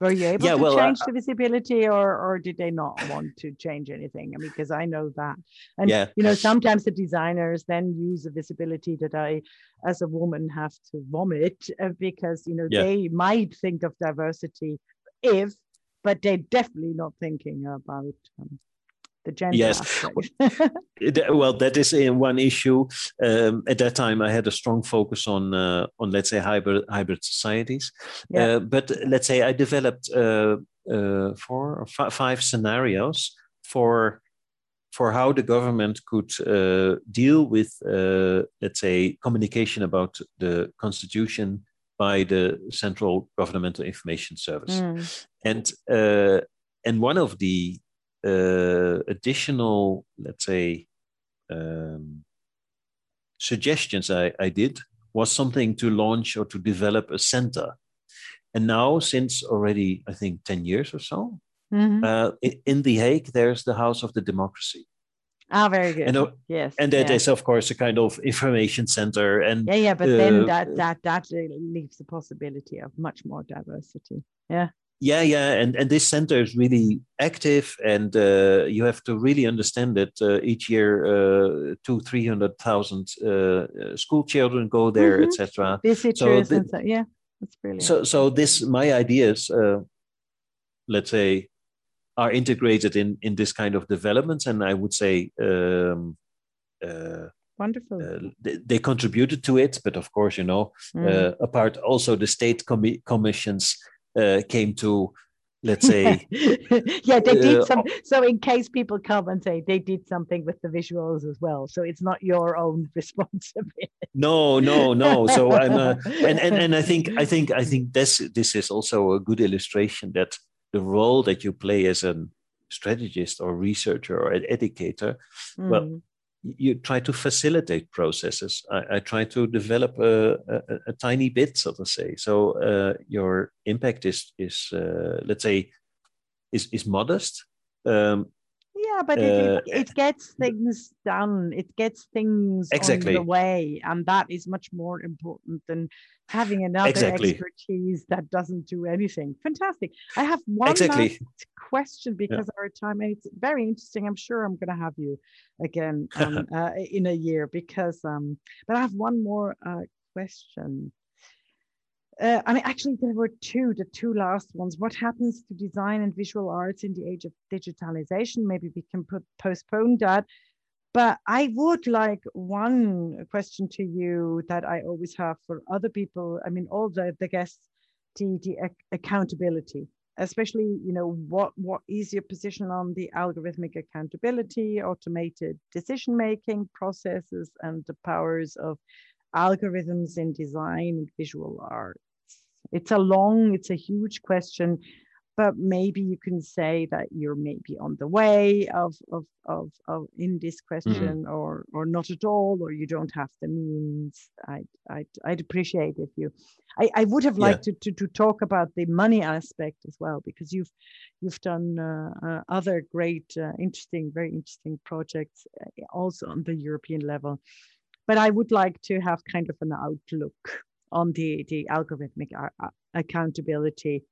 Were you able Yeah, to well, uh, change the visibility, or or did they not want to change anything? I mean, because I know that, and Yeah. you know, sometimes the designers then use a visibility that I, as a woman, have to vomit uh, because you know Yeah. they might think of diversity if, but they're definitely not thinking about um, the gender Yes. well that is in one issue um, at that time i had a strong focus on uh, on let's say hybrid hybrid societies Yeah. uh, but let's say i developed uh, uh, four or fi- five scenarios for for how the government could uh, deal with uh, let's say communication about the constitution by the central governmental information service Mm. and uh, and one of the uh, additional, let's say, um, suggestions I, I did was something to launch or to develop a center. And now, since already, I think, 10 years or so, mm-hmm. uh, in The Hague, there's the House of the Democracy. Ah, very good. And, uh, yes, and that yeah. is, of course, a kind of information center. And yeah, yeah, but uh, then that that that leaves the possibility of much more diversity. Yeah. Yeah, yeah, and and this center is really active, and uh, you have to really understand that uh, each year uh, two three hundred thousand uh, school children go there, mm-hmm. etc. So, th- and so yeah, that's brilliant. So so this my ideas, let's say are integrated in in this kind of developments and i would say um, uh, wonderful uh, they, they, contributed to it but of course you know mm. uh, apart also the state com- commissions uh, came to let's say yeah they did uh, some so in case people come and say they did something with the visuals as well so it's not your own responsibility no no no so i'm uh, and, and and i think i think i think this this is also a good illustration that the role that you play as a strategist or researcher or an educator, mm. well, you try to facilitate processes. I, I try to develop a, a, a, tiny bit, so to say. So uh, your impact is is uh, let's say is is modest. Um, yeah, but it, uh, it, gets things done. It gets things exactly. on the way, and that is much more important than having another exactly. expertise that doesn't do anything. Fantastic. I have one exactly. last question because yeah. our time, and it's very interesting. I'm sure I'm going to have you again um, uh, in a year because, um, but I have one more uh, question. Uh, I mean, actually, there were two, the two last ones. What happens to design and visual arts in the age of digitalization? Maybe we can put postpone that. But I would like one question to you that I always have for other people. I mean, all the, the guests, the, the accountability, especially, you know, what, what is your position on the algorithmic accountability, automated decision making processes, and the powers of algorithms in design and visual art? It's a long, it's a huge question, but maybe you can say that you're maybe on the way of of of, of in this mm-hmm. question mm-hmm. or or not at all or you don't have the means i'd i'd, I'd appreciate if you i, I would have liked yeah. to, to to talk about the money aspect as well because you've you've done uh, uh, other great uh, interesting very interesting projects uh, also on the european level but i would like to have kind of an outlook on the, the algorithmic uh, accountability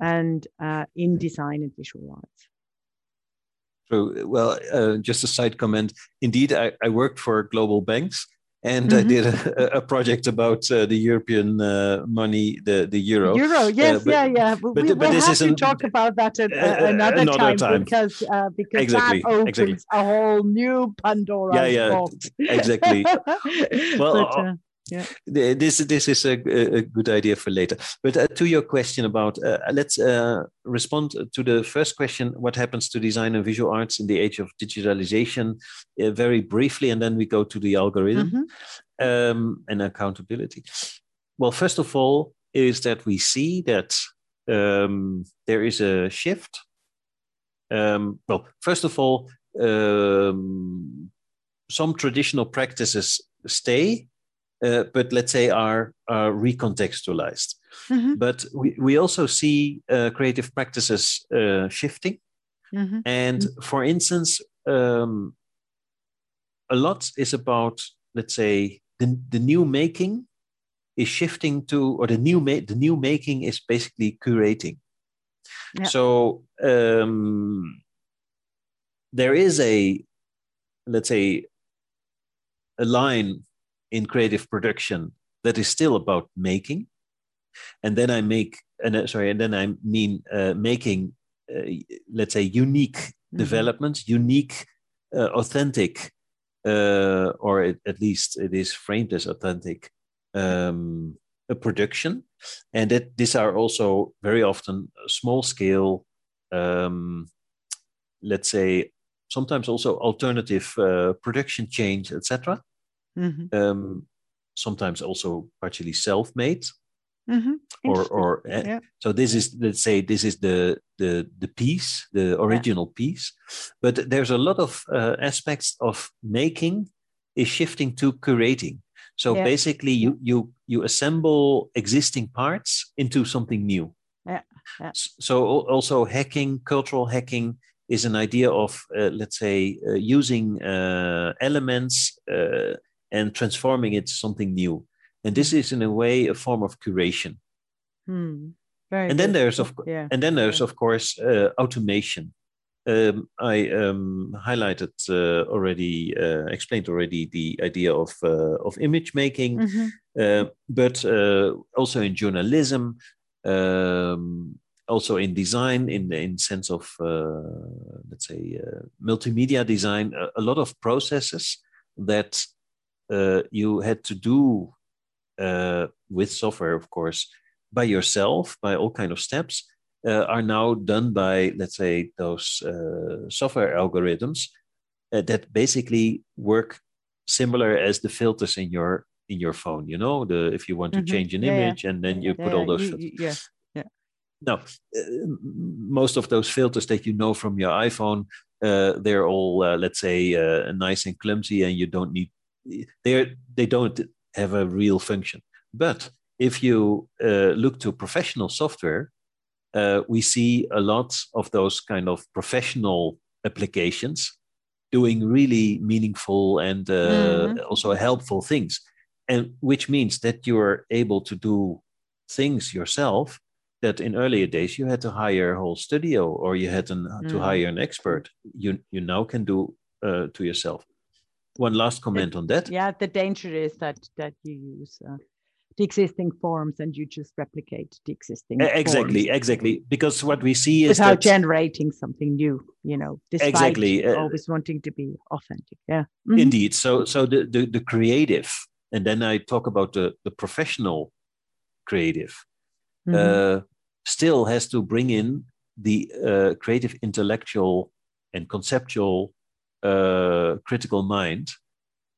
and uh, in design and visual arts. So, well, uh, just a side comment. Indeed, I, I worked for global banks and mm-hmm. I did a, a project about uh, the European uh, money, the the euro. Euro, uh, yes, uh, but, yeah, yeah. But, we, but we'll have to talk about that at, uh, another, another time, time, because uh, because exactly, that opens exactly. a whole new Pandora. Yeah, yeah, box. exactly. well, but, yeah. This this is a, a, good idea for later. But uh, to your question about uh, let's uh, respond to the first question. What happens to design and visual arts in the age of digitalization? Uh, very briefly and then we go to the algorithm mm-hmm. um, and accountability. Well first of all is that we see that um, there is a shift. Um, well first of all um, some traditional practices stay uh, but let's say are, are recontextualized. Mm-hmm. But we, we also see uh, creative practices uh, shifting. Mm-hmm. And mm-hmm. for instance, um, a lot is about, let's say, the, the new making is shifting to, or the new ma- the new making is basically curating. Yep. So um, there is a, let's say, a line in creative production that is still about making. And then i make and uh, sorry and then i mean uh, making uh, let's say unique mm-hmm. developments unique uh, authentic uh, or it, at least it is framed as authentic um, a production. And that these are also very often small scale um, let's say sometimes also alternative uh, production change etc mm-hmm. um, sometimes also partially self-made. Mm-hmm. Or, or eh, yeah. so this is let's say this is the the the piece, the original yeah. piece. But there's a lot of uh, aspects of making is shifting to curating. So yeah. basically, you you you assemble existing parts into something new. Yeah. yeah. So also hacking, cultural hacking is an idea of uh, let's say uh, using uh, elements uh, and transforming it to something new. And this is in a way a form of curation. Hmm. Very and good. then there's of yeah. and then there's yeah. of course uh, automation. Um, I um, highlighted uh, already, uh, explained already the idea of uh, of image making, mm-hmm. Uh, but uh, also in journalism, um, also in design, in in sense of let's say multimedia design, a, a, lot of processes that you had to do with software, of course, by yourself by all kind of steps uh, are now done by let's say those uh, software algorithms uh, that basically work similar as the filters in your in your phone you know the if you want to mm-hmm. change an yeah, image yeah. and then you yeah, put all those you, yeah yeah now uh, most of those filters that you know from your iphone uh, they're all uh, let's say nice and clumsy and you don't need they're they don't have a real function but if you uh, look to professional software, uh, we see a lot of those kind of professional applications doing really meaningful and uh, mm-hmm. also helpful things, and which means that you're able to do things yourself that in earlier days you had to hire a whole studio or you had an, mm. to hire an expert. You you now can do uh, to yourself. One last comment it, on that. Yeah, the danger is that that you use uh, the existing forms and you just replicate the existing exactly forms. exactly because what we see is without that, generating something new you know exactly uh, always wanting to be authentic yeah mm-hmm. indeed so so the, the, the creative and then i talk about the the professional creative mm-hmm. uh, still has to bring in the uh, creative intellectual and conceptual uh, critical mind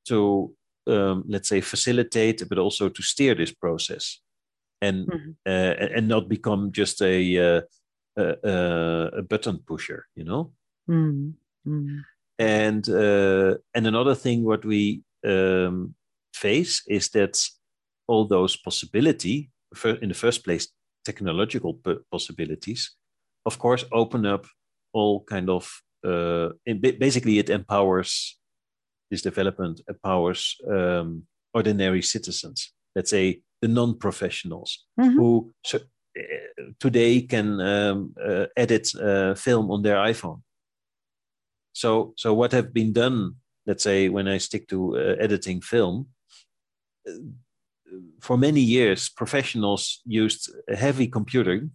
to um, let's say facilitate but also to steer this process and mm-hmm. uh, and not become just a uh, a, a, button pusher you know mm-hmm. and uh, and another thing what we um, face is that all those possibility in the first place technological possibilities of course open up all kind of uh, basically it empowers this development empowers um, ordinary citizens, let's say the non-professionals mm-hmm. who so, uh, today can um, uh, edit uh, film on their iPhone. So, so what have been done? Let's say when I stick to uh, editing film, uh, for many years, professionals used heavy computing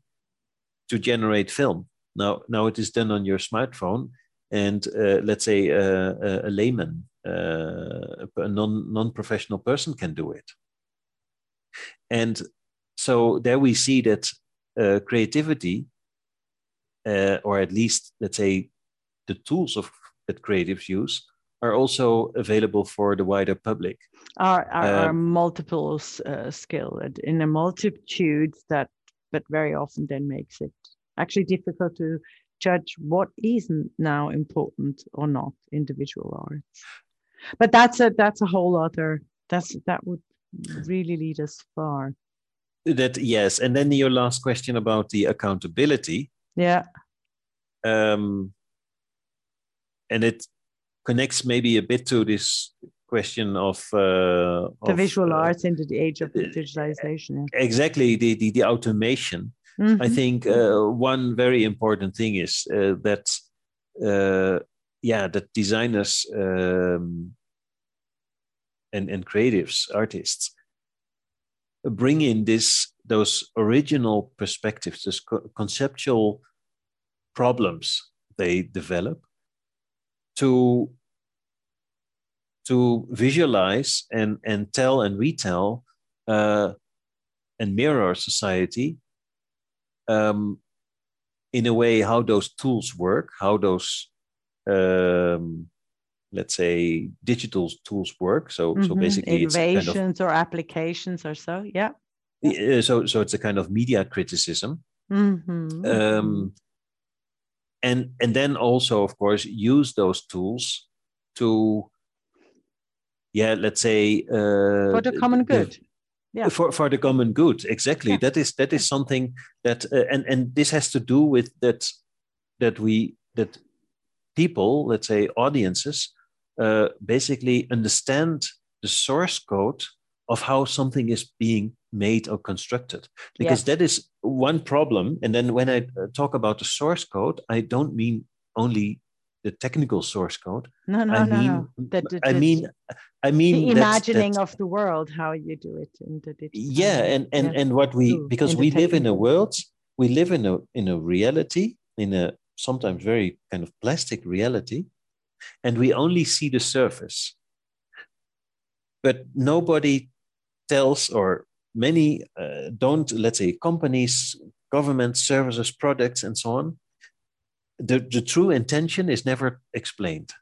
to generate film. Now, now it is done on your smartphone, and uh, let's say a layman uh, a non non-professional person can do it. And so there we see that uh, creativity uh, or at least let's say the tools of that creatives use are also available for the wider public. Are are, are um, multiple uh, skill in a multitude that but very often then makes it actually difficult to judge what is now important or not individual arts but that's a that's a whole other that's that would really lead us far. That yes. And then your last question about the accountability. Yeah. Um and it connects maybe a bit to this question of uh, the of, visual uh, arts into the age of digitalization exactly the the, the automation mm-hmm. i think uh, one very important thing is uh, that uh, yeah, that designers um, and and creatives, artists, bring in this those original perspectives, those co- conceptual problems they develop to to visualize and and tell and retell uh, and mirror society um, in a way how those tools work, how those um, let's say digital tools work so mm-hmm. so basically innovations kind of, or applications or so yeah so so it's a kind of media criticism mm-hmm. um, and and then also of course use those tools to yeah let's say uh, for the common good yeah. For, for the common good exactly. Yeah. that is that is something that uh, and and this has to do with that that we that people let's say audiences uh, basically understand the source code of how something is being made or constructed. Because that is one problem. And then when i uh, talk about the source code i don't mean only the technical source code no no I no, mean, no. The, the, I mean i mean the imagining of the world how you do it in the digital yeah and and yeah. and what we because we live in a world we live in a in a reality in a sometimes very kind of plastic reality and we only see the surface but nobody tells or many uh, don't let's say companies government services products and so on the, the true intention is never explained.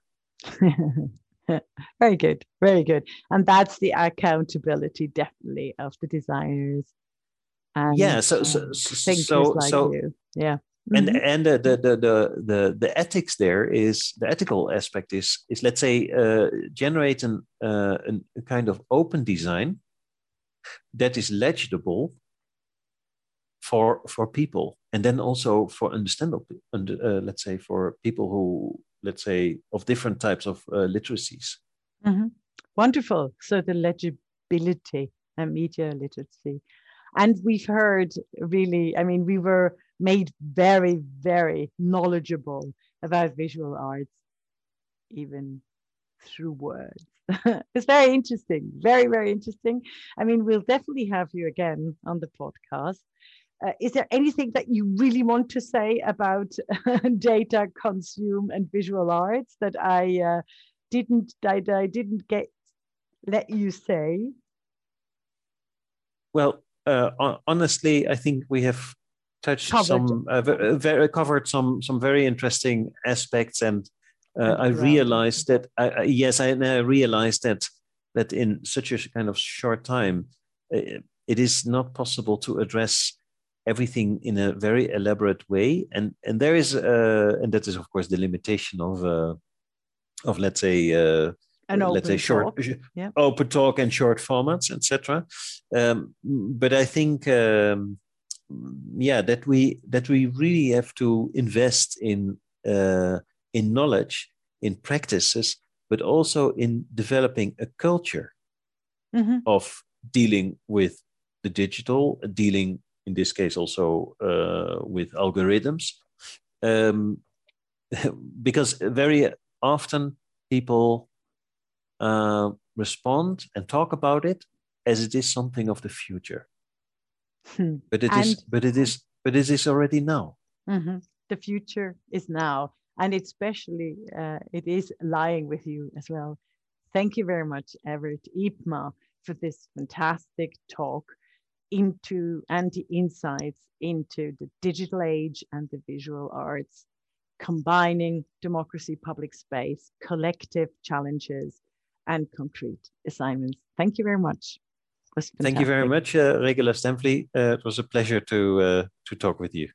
Very good very good. And that's the accountability definitely of the designers and yeah so so so, so, like so yeah. and mm-hmm. and the, the the the the ethics there is the ethical aspect is is let's say uh, generate an, uh, an, a kind of open design that is legible for for people and then also for understandable uh, let's say for people who let's say of different types of uh, literacies mm-hmm. wonderful so the legibility and media literacy and we've heard really i mean we were made very very knowledgeable about visual arts even through words it's very interesting, very, very interesting. I mean, we'll definitely have you again on the podcast. Uh, is there anything that you really want to say about data consume and visual arts that I uh, didn't that I didn't get let you say? Well, uh, honestly, I think we have touched covered. some uh, very, covered some some very interesting aspects and uh, I realized that I, yes, I, I, realized that that in such a kind of short time, uh, it is not possible to address everything in a very elaborate way, and and there is uh, and that is of course the limitation of uh, of let's say. Uh, An let's say short talk. Yeah. open talk and short formats etc um, but i think um, yeah that we that we really have to invest in uh, in knowledge, in practices, but also in developing a culture mm-hmm. of dealing with the digital, dealing in this case also uh, with algorithms. Um, because very often people uh, respond and talk about it as it is something of the future. Hmm. But it and is, but it is, but it is already now. Mm-hmm. The future is now and especially uh, it is lying with you as well. Thank you very much, Evert Ypma, for this fantastic talk into and the insights into the digital age and the visual arts, combining democracy, public space, collective challenges, and concrete assignments. Thank you very much. Thank you very much, uh, Regula Stämpfli. Uh, it was a pleasure to uh, to talk with you.